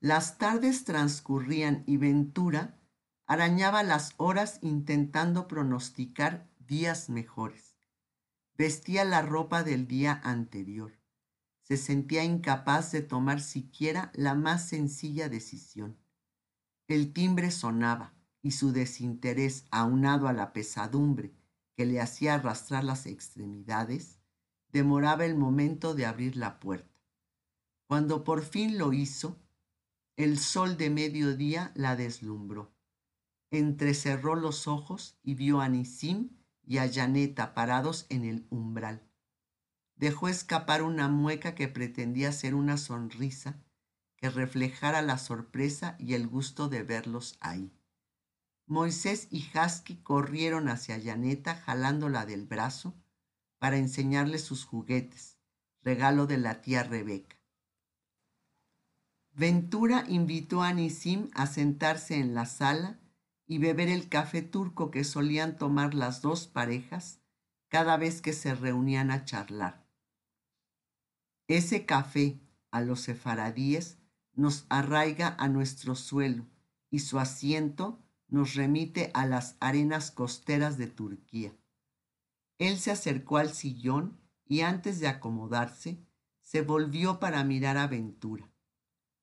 Las tardes transcurrían y Ventura arañaba las horas intentando pronosticar días mejores. Vestía la ropa del día anterior. Se sentía incapaz de tomar siquiera la más sencilla decisión. El timbre sonaba y su desinterés, aunado a la pesadumbre que le hacía arrastrar las extremidades, demoraba el momento de abrir la puerta. Cuando por fin lo hizo, el sol de mediodía la deslumbró. Entrecerró los ojos y vio a Nisim y a Janeta parados en el umbral. Dejó escapar una mueca que pretendía ser una sonrisa que reflejara la sorpresa y el gusto de verlos ahí. Moisés y Hasky corrieron hacia Janeta jalándola del brazo para enseñarle sus juguetes, regalo de la tía Rebeca. Ventura invitó a Nisim a sentarse en la sala y beber el café turco que solían tomar las dos parejas cada vez que se reunían a charlar. Ese café a los sefaradíes nos arraiga a nuestro suelo y su asiento nos remite a las arenas costeras de Turquía. Él se acercó al sillón y antes de acomodarse, se volvió para mirar a Ventura.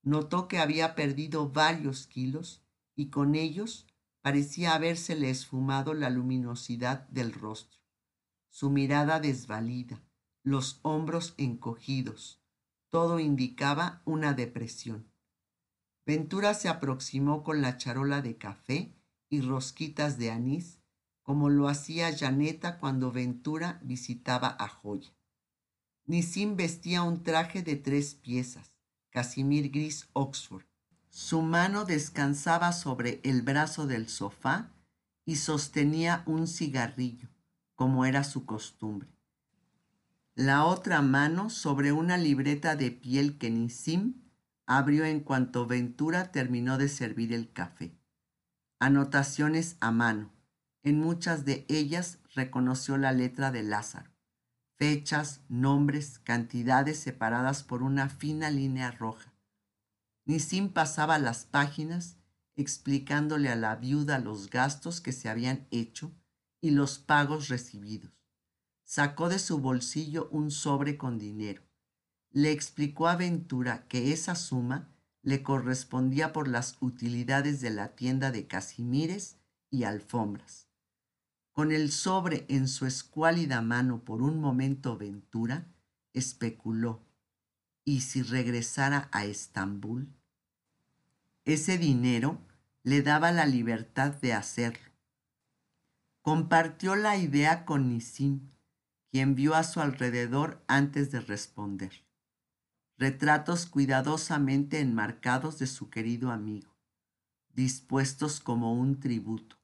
Notó que había perdido varios kilos y con ellos parecía habérsele esfumado la luminosidad del rostro. Su mirada desvalida, los hombros encogidos, todo indicaba una depresión. Ventura se aproximó con la charola de café y rosquitas de anís, como lo hacía Janeta cuando Ventura visitaba a Joya. Nisim vestía un traje de tres piezas, casimir gris Oxford. Su mano descansaba sobre el brazo del sofá y sostenía un cigarrillo, como era su costumbre. La otra mano sobre una libreta de piel que Nisim abrió en cuanto Ventura terminó de servir el café anotaciones a mano. En muchas de ellas reconoció la letra de Lázaro. Fechas, nombres, cantidades separadas por una fina línea roja. Nisim pasaba las páginas explicándole a la viuda los gastos que se habían hecho y los pagos recibidos. Sacó de su bolsillo un sobre con dinero. Le explicó a Ventura que esa suma le correspondía por las utilidades de la tienda de casimires y alfombras. Con el sobre en su escuálida mano por un momento Ventura, especuló, ¿y si regresara a Estambul? Ese dinero le daba la libertad de hacerlo. Compartió la idea con Nisim, quien vio a su alrededor antes de responder retratos cuidadosamente enmarcados de su querido amigo, dispuestos como un tributo.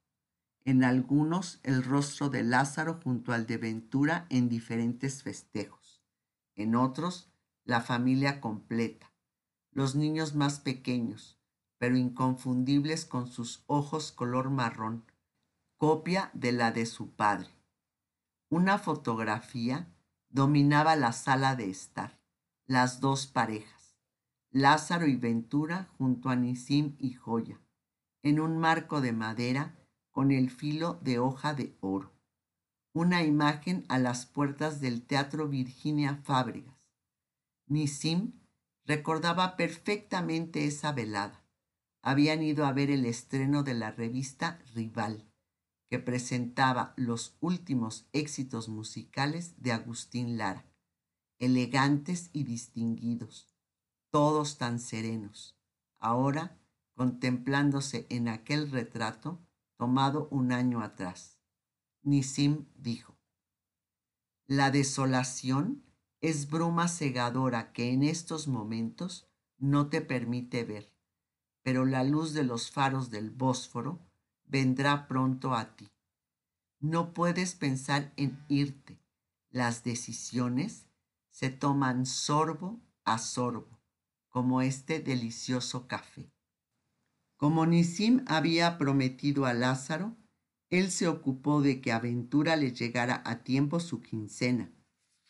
En algunos el rostro de Lázaro junto al de Ventura en diferentes festejos. En otros la familia completa, los niños más pequeños, pero inconfundibles con sus ojos color marrón, copia de la de su padre. Una fotografía dominaba la sala de estar las dos parejas, Lázaro y Ventura junto a Nisim y Joya, en un marco de madera con el filo de hoja de oro. Una imagen a las puertas del Teatro Virginia Fábregas. Nisim recordaba perfectamente esa velada. Habían ido a ver el estreno de la revista Rival, que presentaba los últimos éxitos musicales de Agustín Lara elegantes y distinguidos, todos tan serenos, ahora contemplándose en aquel retrato tomado un año atrás. Nisim dijo, La desolación es bruma cegadora que en estos momentos no te permite ver, pero la luz de los faros del Bósforo vendrá pronto a ti. No puedes pensar en irte. Las decisiones se toman sorbo a sorbo, como este delicioso café. Como Nisim había prometido a Lázaro, él se ocupó de que Aventura le llegara a tiempo su quincena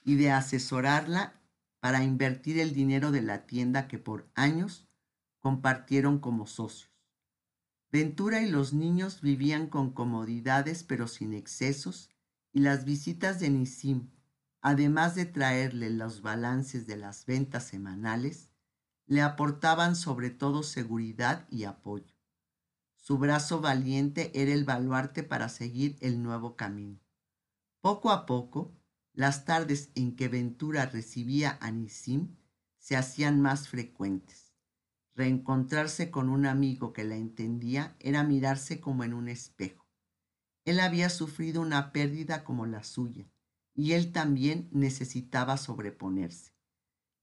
y de asesorarla para invertir el dinero de la tienda que por años compartieron como socios. Ventura y los niños vivían con comodidades pero sin excesos y las visitas de Nisim, además de traerle los balances de las ventas semanales, le aportaban sobre todo seguridad y apoyo. Su brazo valiente era el baluarte para seguir el nuevo camino. Poco a poco, las tardes en que Ventura recibía a Nisim se hacían más frecuentes. Reencontrarse con un amigo que la entendía era mirarse como en un espejo. Él había sufrido una pérdida como la suya, y él también necesitaba sobreponerse.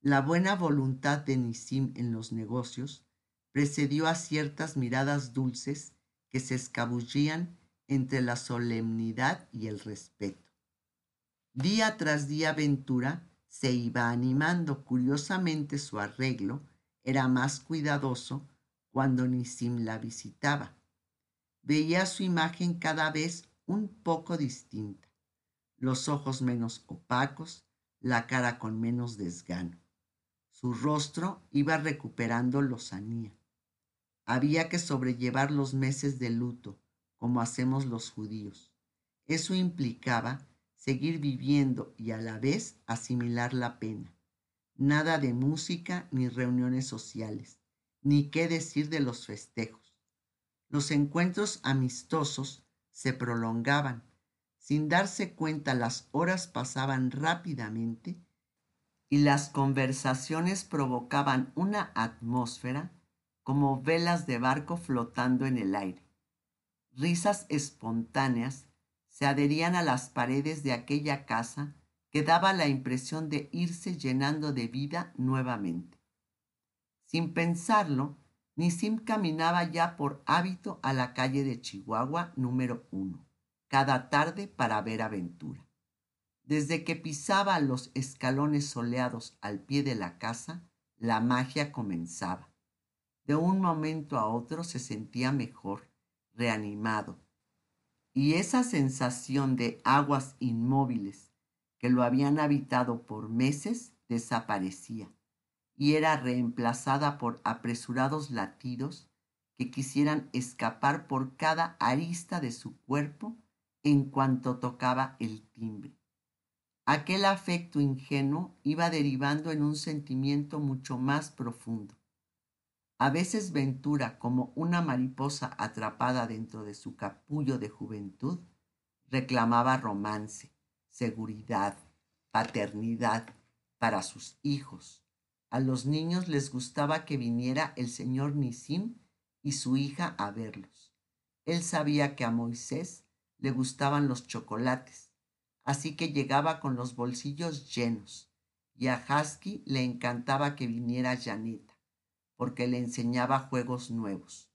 La buena voluntad de Nisim en los negocios precedió a ciertas miradas dulces que se escabullían entre la solemnidad y el respeto. Día tras día Ventura se iba animando. Curiosamente su arreglo era más cuidadoso cuando Nisim la visitaba. Veía su imagen cada vez un poco distinta, los ojos menos opacos, la cara con menos desgano. Su rostro iba recuperando lozanía. Había que sobrellevar los meses de luto, como hacemos los judíos. Eso implicaba seguir viviendo y a la vez asimilar la pena. Nada de música ni reuniones sociales, ni qué decir de los festejos. Los encuentros amistosos se prolongaban. Sin darse cuenta las horas pasaban rápidamente y las conversaciones provocaban una atmósfera como velas de barco flotando en el aire. Risas espontáneas se adherían a las paredes de aquella casa que daba la impresión de irse llenando de vida nuevamente. Sin pensarlo, Nisim caminaba ya por hábito a la calle de Chihuahua número uno, cada tarde para ver aventura. Desde que pisaba los escalones soleados al pie de la casa, la magia comenzaba. De un momento a otro se sentía mejor, reanimado. Y esa sensación de aguas inmóviles que lo habían habitado por meses desaparecía y era reemplazada por apresurados latidos que quisieran escapar por cada arista de su cuerpo en cuanto tocaba el timbre. Aquel afecto ingenuo iba derivando en un sentimiento mucho más profundo, a veces Ventura, como una mariposa atrapada dentro de su capullo de juventud, reclamaba romance, seguridad, paternidad para sus hijos. A los niños les gustaba que viniera el señor Nisim y su hija a verlos. Él sabía que a Moisés le gustaban los chocolates, así que llegaba con los bolsillos llenos, y a Husky le encantaba que viniera Janet porque le enseñaba juegos nuevos.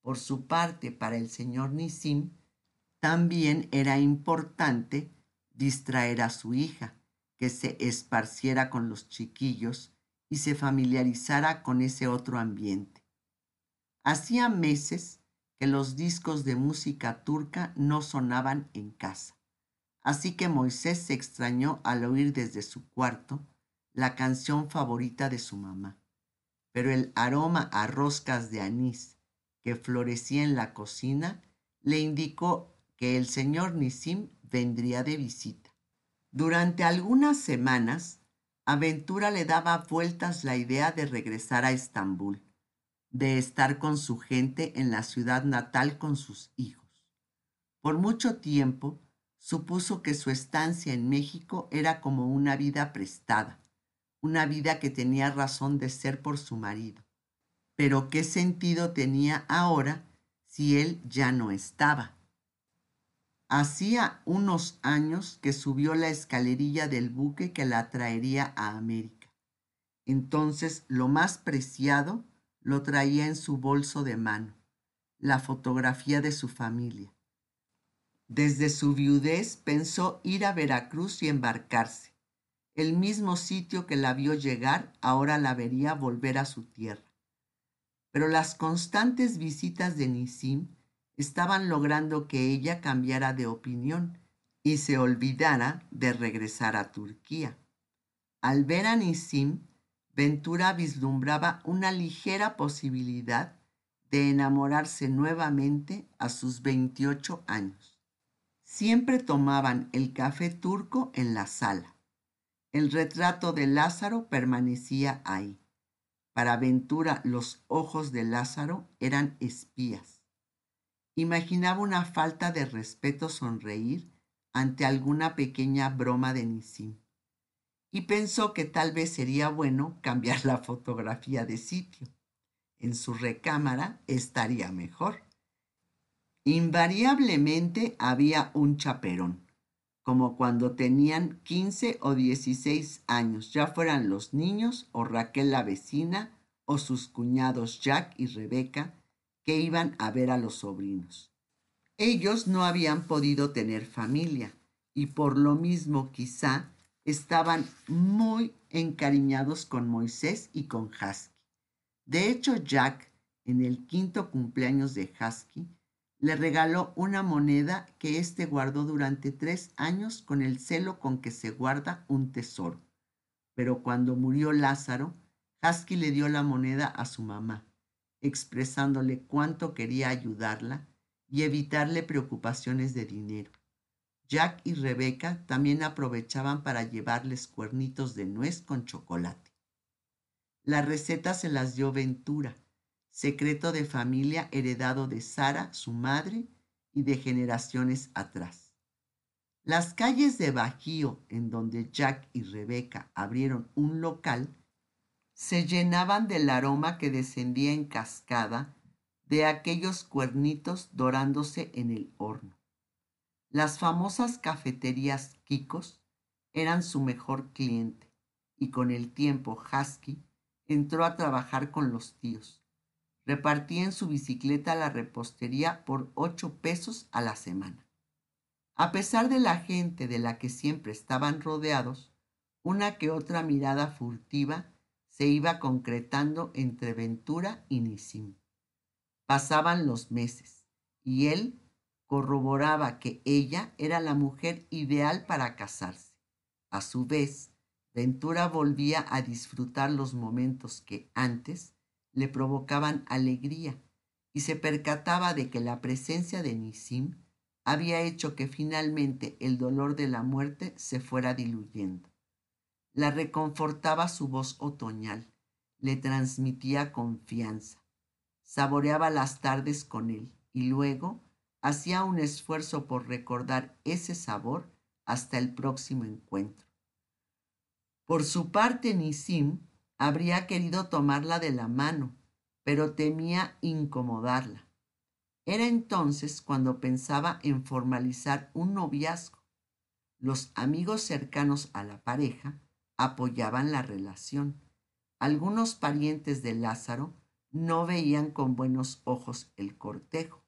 Por su parte, para el señor Nisim, también era importante distraer a su hija, que se esparciera con los chiquillos y se familiarizara con ese otro ambiente. Hacía meses que los discos de música turca no sonaban en casa, así que Moisés se extrañó al oír desde su cuarto la canción favorita de su mamá pero el aroma a roscas de anís que florecía en la cocina le indicó que el señor Nisim vendría de visita. Durante algunas semanas, Aventura le daba vueltas la idea de regresar a Estambul, de estar con su gente en la ciudad natal con sus hijos. Por mucho tiempo supuso que su estancia en México era como una vida prestada, una vida que tenía razón de ser por su marido. Pero ¿qué sentido tenía ahora si él ya no estaba? Hacía unos años que subió la escalerilla del buque que la traería a América. Entonces lo más preciado lo traía en su bolso de mano, la fotografía de su familia. Desde su viudez pensó ir a Veracruz y embarcarse el mismo sitio que la vio llegar ahora la vería volver a su tierra. Pero las constantes visitas de Nisim estaban logrando que ella cambiara de opinión y se olvidara de regresar a Turquía. Al ver a Nisim, Ventura vislumbraba una ligera posibilidad de enamorarse nuevamente a sus 28 años. Siempre tomaban el café turco en la sala. El retrato de Lázaro permanecía ahí. Para Ventura los ojos de Lázaro eran espías. Imaginaba una falta de respeto sonreír ante alguna pequeña broma de Nisim y pensó que tal vez sería bueno cambiar la fotografía de sitio. En su recámara estaría mejor. Invariablemente había un chaperón, como cuando tenían 15 o 16 años, ya fueran los niños o Raquel la vecina o sus cuñados Jack y Rebeca, que iban a ver a los sobrinos. Ellos no habían podido tener familia y por lo mismo quizá estaban muy encariñados con Moisés y con Husky. De hecho, Jack, en el quinto cumpleaños de Husky, le regaló una moneda que éste guardó durante tres años con el celo con que se guarda un tesoro. Pero cuando murió Lázaro, Husky le dio la moneda a su mamá, expresándole cuánto quería ayudarla y evitarle preocupaciones de dinero. Jack y Rebeca también aprovechaban para llevarles cuernitos de nuez con chocolate. La receta se las dio Ventura, secreto de familia heredado de Sara, su madre, y de generaciones atrás. Las calles de Bajío, en donde Jack y Rebeca abrieron un local, se llenaban del aroma que descendía en cascada de aquellos cuernitos dorándose en el horno. Las famosas cafeterías Kikos eran su mejor cliente y con el tiempo Husky entró a trabajar con los tíos. Repartía en su bicicleta la repostería por ocho pesos a la semana. A pesar de la gente de la que siempre estaban rodeados, una que otra mirada furtiva se iba concretando entre Ventura y Nisim. Pasaban los meses y él corroboraba que ella era la mujer ideal para casarse. A su vez, Ventura volvía a disfrutar los momentos que antes le provocaban alegría y se percataba de que la presencia de Nisim había hecho que finalmente el dolor de la muerte se fuera diluyendo. La reconfortaba su voz otoñal, le transmitía confianza, saboreaba las tardes con él y luego hacía un esfuerzo por recordar ese sabor hasta el próximo encuentro. Por su parte, Nisim habría querido tomarla de la mano, pero temía incomodarla. Era entonces cuando pensaba en formalizar un noviazgo. Los amigos cercanos a la pareja apoyaban la relación. Algunos parientes de Lázaro no veían con buenos ojos el cortejo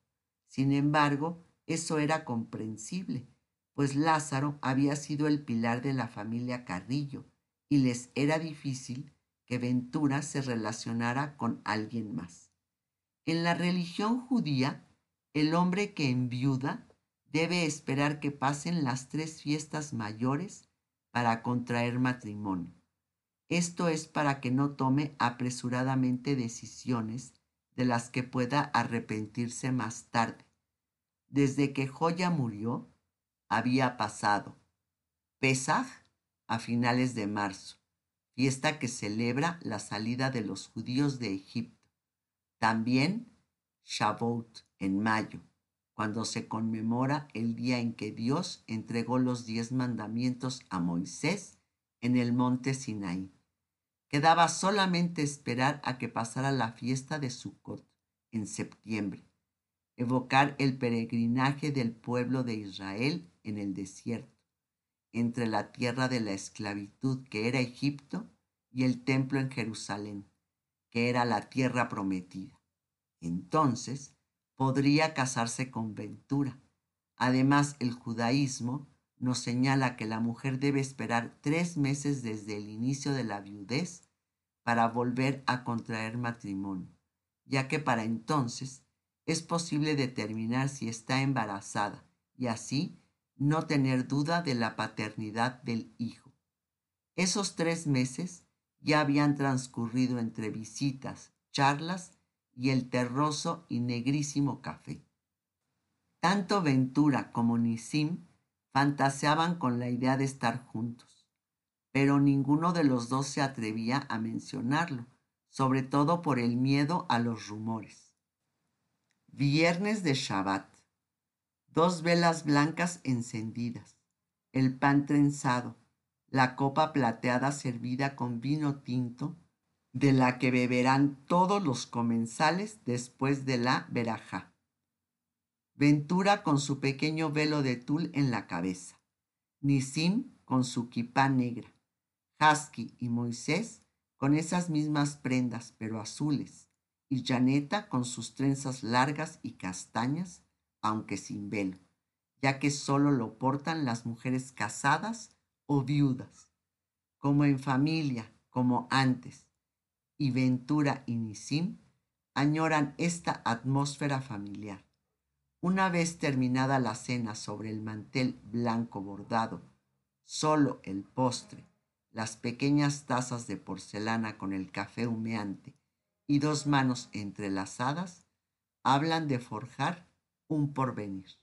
sin embargo, eso era comprensible, pues Lázaro había sido el pilar de la familia Carrillo y les era difícil Ventura se relacionara con alguien más. En la religión judía, el hombre que enviuda debe esperar que pasen las tres fiestas mayores para contraer matrimonio. Esto es para que no tome apresuradamente decisiones de las que pueda arrepentirse más tarde. Desde que Joya murió, había pasado Pesaj a finales de marzo, fiesta que celebra la salida de los judíos de Egipto. También Shavuot en mayo, cuando se conmemora el día en que Dios entregó los diez mandamientos a Moisés en el monte Sinaí. Quedaba solamente esperar a que pasara la fiesta de Sukkot en septiembre, evocar el peregrinaje del pueblo de Israel en el desierto, entre la tierra de la esclavitud que era Egipto y el templo en Jerusalén, que era la tierra prometida. Entonces podría casarse con Ventura. Además, el judaísmo nos señala que la mujer debe esperar tres meses desde el inicio de la viudez para volver a contraer matrimonio, ya que para entonces es posible determinar si está embarazada y así no tener duda de la paternidad del hijo. Esos tres meses ya habían transcurrido entre visitas, charlas y el terroso y negrísimo café. Tanto Ventura como Nisim fantaseaban con la idea de estar juntos, pero ninguno de los dos se atrevía a mencionarlo, sobre todo por el miedo a los rumores. Viernes de Shabbat. Dos velas blancas encendidas, el pan trenzado, la copa plateada servida con vino tinto, de la que beberán todos los comensales después de la verajá. Ventura con su pequeño velo de tul en la cabeza, Nisim con su kipá negra, Husky y Moisés con esas mismas prendas pero azules, y Janeta con sus trenzas largas y castañas, aunque sin velo, ya que solo lo portan las mujeres casadas o viudas, como en familia, como antes, y Ventura y Nisim añoran esta atmósfera familiar. Una vez terminada la cena sobre el mantel blanco bordado, solo el postre, las pequeñas tazas de porcelana con el café humeante y dos manos entrelazadas, hablan de forjar un porvenir.